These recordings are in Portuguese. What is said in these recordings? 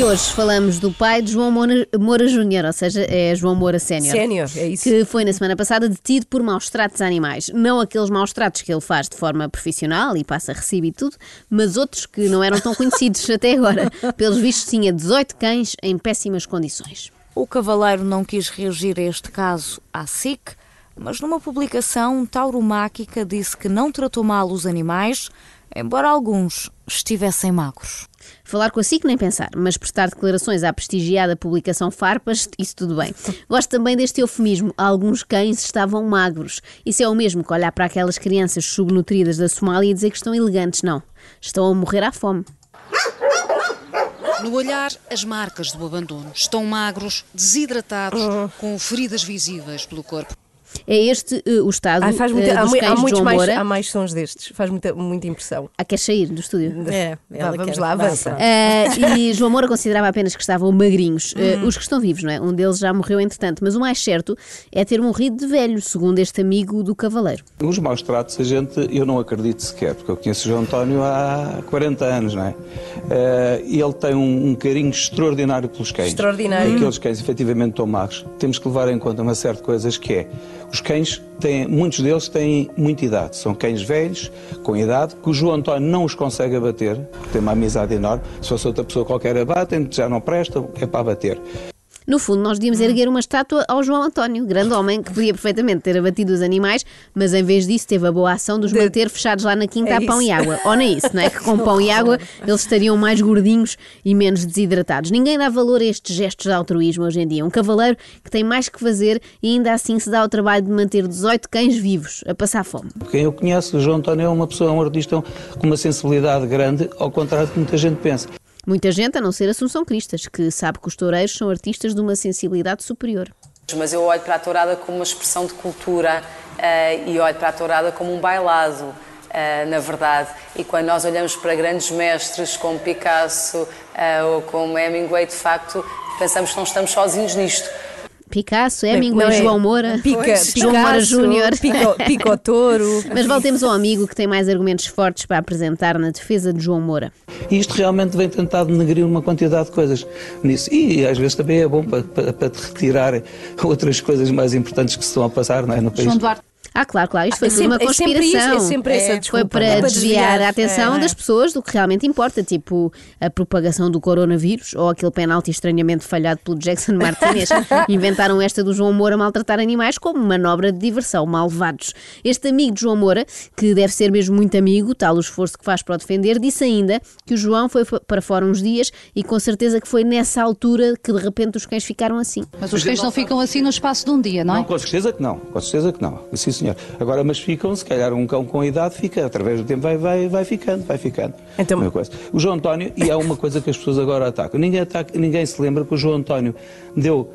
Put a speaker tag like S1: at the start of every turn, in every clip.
S1: E hoje falamos do pai de João Moura, Moura Júnior, ou seja, é João Moura Sénior.
S2: Sénior, é isso.
S1: Que foi na semana passada detido por maus tratos a animais. Não aqueles maus tratos que ele faz de forma profissional e passa recibo e tudo, mas outros que não eram tão conhecidos até agora. Pelos vistos, tinha 18 cães em péssimas condições.
S3: O cavaleiro não quis reagir a este caso à SIC, mas numa publicação, tauromáquica disse que não tratou mal os animais, embora alguns estivessem magros.
S1: Falar com a SIC nem pensar, mas prestar declarações à prestigiada publicação Farpas, isso tudo bem. Gosto também deste eufemismo, alguns cães estavam magros. Isso é o mesmo que olhar para aquelas crianças subnutridas da Somália e dizer que estão elegantes, não. Estão a morrer à fome.
S4: No olhar, as marcas do abandono. Estão magros, desidratados, com feridas visíveis pelo corpo.
S1: É este uh, o estado
S2: Ai, faz
S1: uh,
S2: muita, há,
S1: dos
S2: mui-
S1: cães
S2: há muitos mais,
S1: Moura.
S2: há mais sons destes. Faz muita, muita impressão.
S1: Ah, quer sair do estúdio?
S2: É,
S5: ela
S2: vamos
S5: quer-
S2: lá, avança.
S1: Uh, e João Moura considerava apenas que estavam magrinhos. Uh, os que estão vivos, não é? Um deles já morreu entretanto, mas o mais certo é ter morrido de velho, segundo este amigo do cavaleiro.
S6: Os maus tratos, a gente, eu não acredito sequer, porque eu conheço o João António há 40 anos, não é? Eh, E ele tem um, um carinho extraordinário pelos cães.
S2: Extraordinário.
S6: E aqueles cães efetivamente estão magros. Temos que levar em conta uma série de coisas que é, os cães têm, muitos deles têm muita idade, são cães velhos, com idade, que o João António não os consegue abater, tem uma amizade enorme. Se fosse outra pessoa qualquer abatem, já não presta, é para abater.
S1: No fundo, nós devíamos erguer uma estátua ao João António, grande homem que podia perfeitamente ter abatido os animais, mas em vez disso teve a boa ação de os manter fechados lá na quinta
S2: É
S1: a pão
S2: isso.
S1: e água. Ou nem isso, não é? Que com pão e água eles estariam mais gordinhos e menos desidratados. Ninguém dá valor a estes gestos de altruísmo hoje em dia. Um cavaleiro que tem mais que fazer e ainda assim se dá o trabalho de manter 18 cães vivos a passar fome.
S6: Quem eu conheço, o João António é uma pessoa, um artista com uma sensibilidade grande, ao contrário do que muita gente pensa.
S1: Muita gente, a não ser Assunção Cristas, que sabe que os toureiros são artistas de uma sensibilidade superior.
S7: Mas eu olho para a tourada como uma expressão de cultura eh, e olho para a tourada como um bailado, eh, na verdade. E quando nós olhamos para grandes mestres como Picasso eh, ou como Hemingway, de facto, pensamos que não estamos sozinhos nisto.
S1: Picasso, Hemingway,
S2: Não é?
S1: João Moura,
S2: Pica,
S1: João Moura
S2: Picasso,
S1: Júnior.
S2: Pico, Pico Touro.
S1: Mas voltemos ao amigo que tem mais argumentos fortes para apresentar na defesa de João Moura.
S6: E isto realmente vem tentar denegrir uma quantidade de coisas nisso. E às vezes também é bom para, para, para te retirar outras coisas mais importantes que se estão a passar não é, no país.
S5: João Duarte.
S1: Ah, claro, claro, isto foi
S2: É
S1: tudo uma
S2: sempre- é sempre
S1: conspiração.
S2: isso, é sempre essa
S1: Foi
S2: desculpa.
S1: para
S2: É para
S1: desviar,
S2: desviar.
S1: a atenção
S2: É.
S1: das pessoas do que realmente importa, tipo a propagação do coronavírus ou aquele penalti estranhamente falhado pelo Jackson Martinez. Inventaram esta do João Moura maltratar animais como manobra de diversão, malvados. Este amigo de João Moura, que deve ser mesmo muito amigo, tal o esforço que faz para o defender, disse ainda que o João foi para fora uns dias e com certeza que foi nessa altura que de repente os cães ficaram assim.
S5: Mas os cães não ficam assim no espaço de um dia, não é?
S6: Não, com certeza que não, com certeza que não. Sim, senhor. Agora, mas ficam, se calhar um cão com idade fica, através do tempo vai, vai, vai ficando, vai ficando.
S2: Então-.
S6: O João António, e há uma coisa que as pessoas agora atacam, ninguém, ataca, ninguém se lembra que o João António deu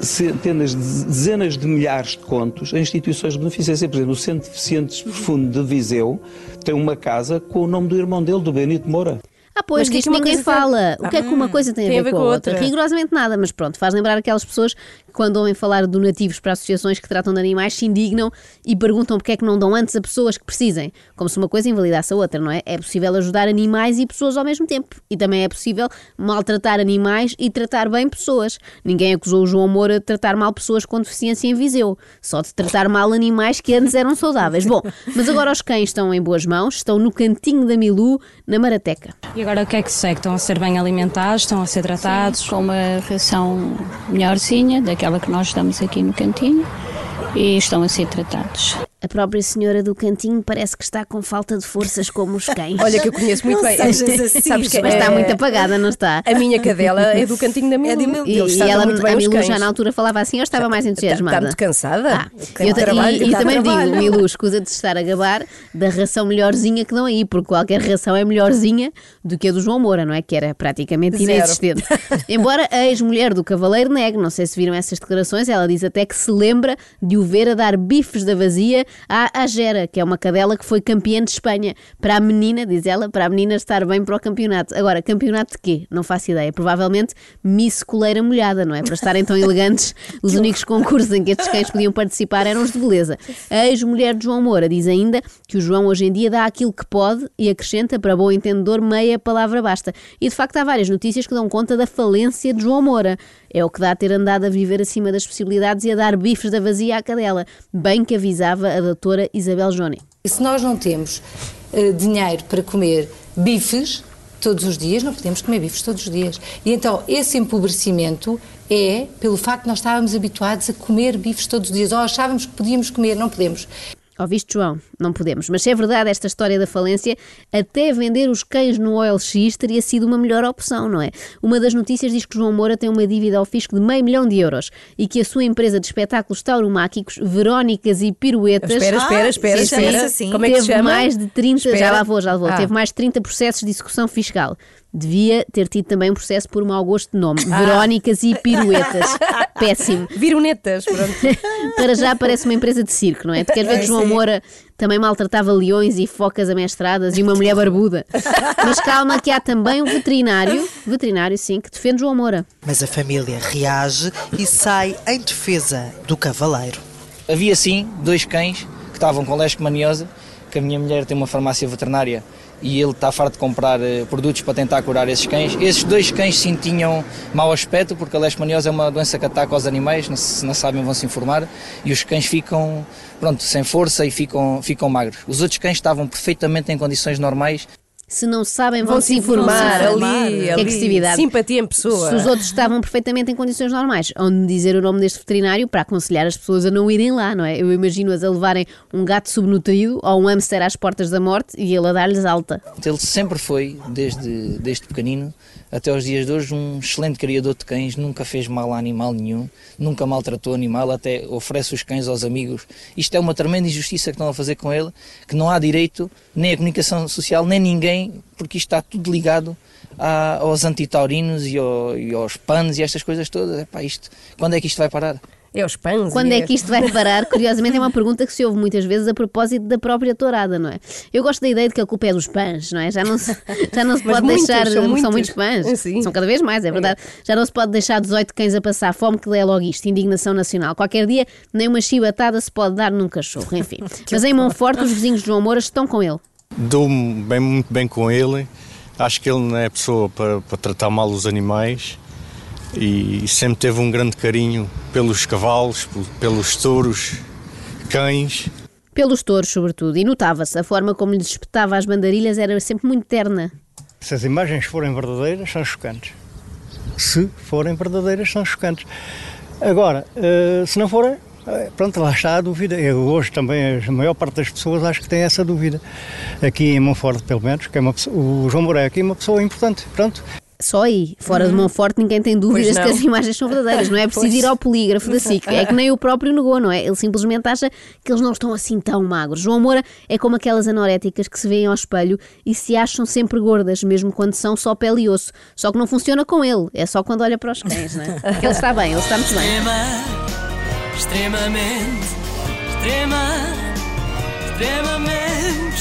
S6: centenas, de- dezenas de milhares de contos a instituições de beneficência. Por exemplo, o Centro de Deficientes Profundo de Viseu tem uma casa com o nome do irmão dele, do Benito Moura.
S1: Ah, pois,
S2: Mas que
S1: disto
S2: é que
S1: ninguém
S2: coisa tem-
S1: fala. O que é que uma coisa tem, a ver com a outra? Rigorosamente nada, mas pronto, faz lembrar aquelas pessoas que, quando ouvem falar de donativos para associações que tratam de animais, se indignam e perguntam porque é que não dão antes a pessoas que precisem. Como se uma coisa invalidasse a outra, não é? É possível ajudar animais e pessoas ao mesmo tempo. E também é possível maltratar animais e tratar bem pessoas. Ninguém acusou o João Moura de tratar mal pessoas com deficiência em Viseu, só de tratar mal animais que antes eram saudáveis. Bom, mas agora os cães estão em boas mãos, estão no cantinho da Milu, na Marateca.
S8: E agora o que é que se segue? Estão a ser bem alimentados, estão a ser tratados?
S9: com uma ração melhorzinha, daquela que nós damos aqui no cantinho, e estão a ser tratados.
S1: A própria senhora do cantinho parece que está com falta de forças como os cães.
S2: Olha que eu conheço muito bem. Sabes que
S1: Mas está
S2: é-
S1: muito apagada, não está?
S2: A minha cadela é do cantinho da Milu.
S5: É de Milu.
S1: E, e ela,
S2: muito bem
S1: a Milu já na altura falava assim, eu estava mais entusiasmada.
S2: Está muito cansada?
S1: Ah, eu
S2: trabalho,
S1: e, e também
S2: trabalho.
S1: digo, Milu, escusa de se estar a gabar da ração melhorzinha que dão aí, porque qualquer ração é melhorzinha do que a do João Moura, não é? Que era praticamente
S2: Zero.
S1: inexistente. Embora a ex-mulher do Cavaleiro negue, não sei se viram essas declarações, ela diz até que se lembra de o ver a dar bifes da vazia há a Gera, que é uma cadela que foi campeã de Espanha. Para a menina, diz ela, para a menina estar bem para o campeonato. Agora, campeonato de quê? Não faço ideia. Provavelmente Miss Coleira Molhada, não é? Para estarem tão elegantes, os únicos concursos em que estes cães podiam participar eram os de beleza. A ex-mulher de João Moura diz ainda que o João hoje em dia dá aquilo que pode e acrescenta, para bom entendedor, meia palavra basta. E de facto há várias notícias que dão conta da falência de João Moura. É o que dá a ter andado a viver acima das possibilidades e a dar bifes da vazia à cadela, bem que avisava a doutora Isabel Joni.
S10: Se nós não temos uh, dinheiro para comer bifes todos os dias, não podemos comer bifes todos os dias. E então esse empobrecimento é pelo facto de nós estávamos habituados a comer bifes todos os dias, ou achávamos que podíamos comer, não podemos.
S1: Ouviste, João? Não podemos. Mas se é verdade esta história da falência, até vender os cães no OLX teria sido uma melhor opção, não é? Uma das notícias diz que João Moura tem uma dívida ao fisco de meio milhão de euros e que a sua empresa de espetáculos tauromáquicos, Verónicas e Piruetas.
S2: Espera, espera, espera,
S1: sim,
S2: espera.
S1: Sim.
S2: Como é que
S1: teve
S2: chama?
S1: mais de 30,
S2: Espera.
S1: já lá vou, já lá vou,
S2: Ah.
S1: teve mais de 30 processos de execução fiscal. Devia ter tido também um processo por mau gosto de nome.
S2: Ah.
S1: Verónicas e Piruetas. Péssimo.
S2: Virunetas, pronto.
S1: Para já parece uma empresa de circo, não é? Tu queres ver que João Moura também maltratava leões e focas amestradas e uma mulher barbuda. Mas calma que há também um veterinário, veterinário sim, que defende João Moura.
S11: Mas a família reage e sai em defesa do cavaleiro.
S12: Havia sim dois cães que estavam com leishmaniose, que a minha mulher tem uma farmácia veterinária e ele está farto de comprar eh, produtos para tentar curar esses cães. Esses dois cães sim tinham mau aspecto, porque a leishmaniose é uma doença que ataca os animais, se não sabem vão se informar, e os cães ficam, pronto, sem força e ficam, ficam magros. Os outros cães estavam perfeitamente em condições normais,
S1: Se não sabem, vão,
S2: Vão se informar ali,
S1: Que
S2: ali.
S1: agressividade.
S2: Simpatia em pessoa.
S1: Se os outros estavam perfeitamente em condições normais, onde dizer o nome deste veterinário para aconselhar as pessoas a não irem lá, não é? Eu imagino-as a levarem um gato subnutrido ou um hamster às portas da morte e ele a dar-lhes alta.
S12: Ele sempre foi, desde, desde pequenino até aos dias de hoje, um excelente criador de cães, nunca fez mal a animal nenhum, nunca maltratou animal, até oferece os cães aos amigos. Isto é uma tremenda injustiça que estão a fazer com ele, que não há direito, nem a comunicação social, nem ninguém, porque isto está tudo ligado a- aos antitaurinos e, ao- e aos panos e estas coisas todas. Epá, isto, quando é que isto vai parar?
S2: É os pães.
S1: Quando é que isto vai parar? Curiosamente, é uma pergunta que se ouve muitas vezes a propósito da própria tourada, não é? Eu gosto da ideia de que a culpa é dos pães, não é? Já não se, já não se pode
S2: muitos,
S1: deixar.
S2: são
S1: São
S2: muitos.
S1: muitos pães.
S2: Sim.
S1: São cada vez mais, é verdade. Já não se pode deixar 18 cães a passar fome, que é logo isto, indignação nacional. Qualquer dia, nem uma chibatada se pode dar num cachorro, enfim. Mas em Monforte, os vizinhos de João Moura estão com ele.
S13: Dou-me bem, muito bem com ele. Acho que ele não é pessoa para, para tratar mal os animais e sempre teve um grande carinho pelos cavalos, pel- pelos touros, cães.
S1: Pelos touros, sobretudo. E notava-se, a forma como lhes espetava as bandarilhas era sempre muito terna.
S14: Se as imagens forem verdadeiras, são chocantes. Se forem verdadeiras, são chocantes. Agora, eh, se não forem, eh, pronto, lá está a dúvida. Eu hoje também, a maior parte das pessoas acho que tem essa dúvida. Aqui em Monforte, pelo menos, que é uma pessoa, o João Moreira aqui é uma pessoa importante. Pronto.
S1: Só aí, fora de Monforte, ninguém tem dúvidas que as imagens são verdadeiras. Não é preciso
S2: Pois.
S1: ir ao polígrafo da SIC. É que nem o próprio negou, não é? Ele simplesmente acha que eles não estão assim tão magros. João Moura é como aquelas anoréticas que se veem ao espelho e se acham sempre gordas, mesmo quando são só pele e osso. Só que não funciona com ele. É só quando olha para os cães, não é? Porque ele está bem, ele está muito bem.
S15: Extrema, extremamente, extrema, extremamente,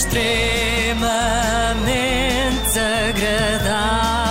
S15: extremamente.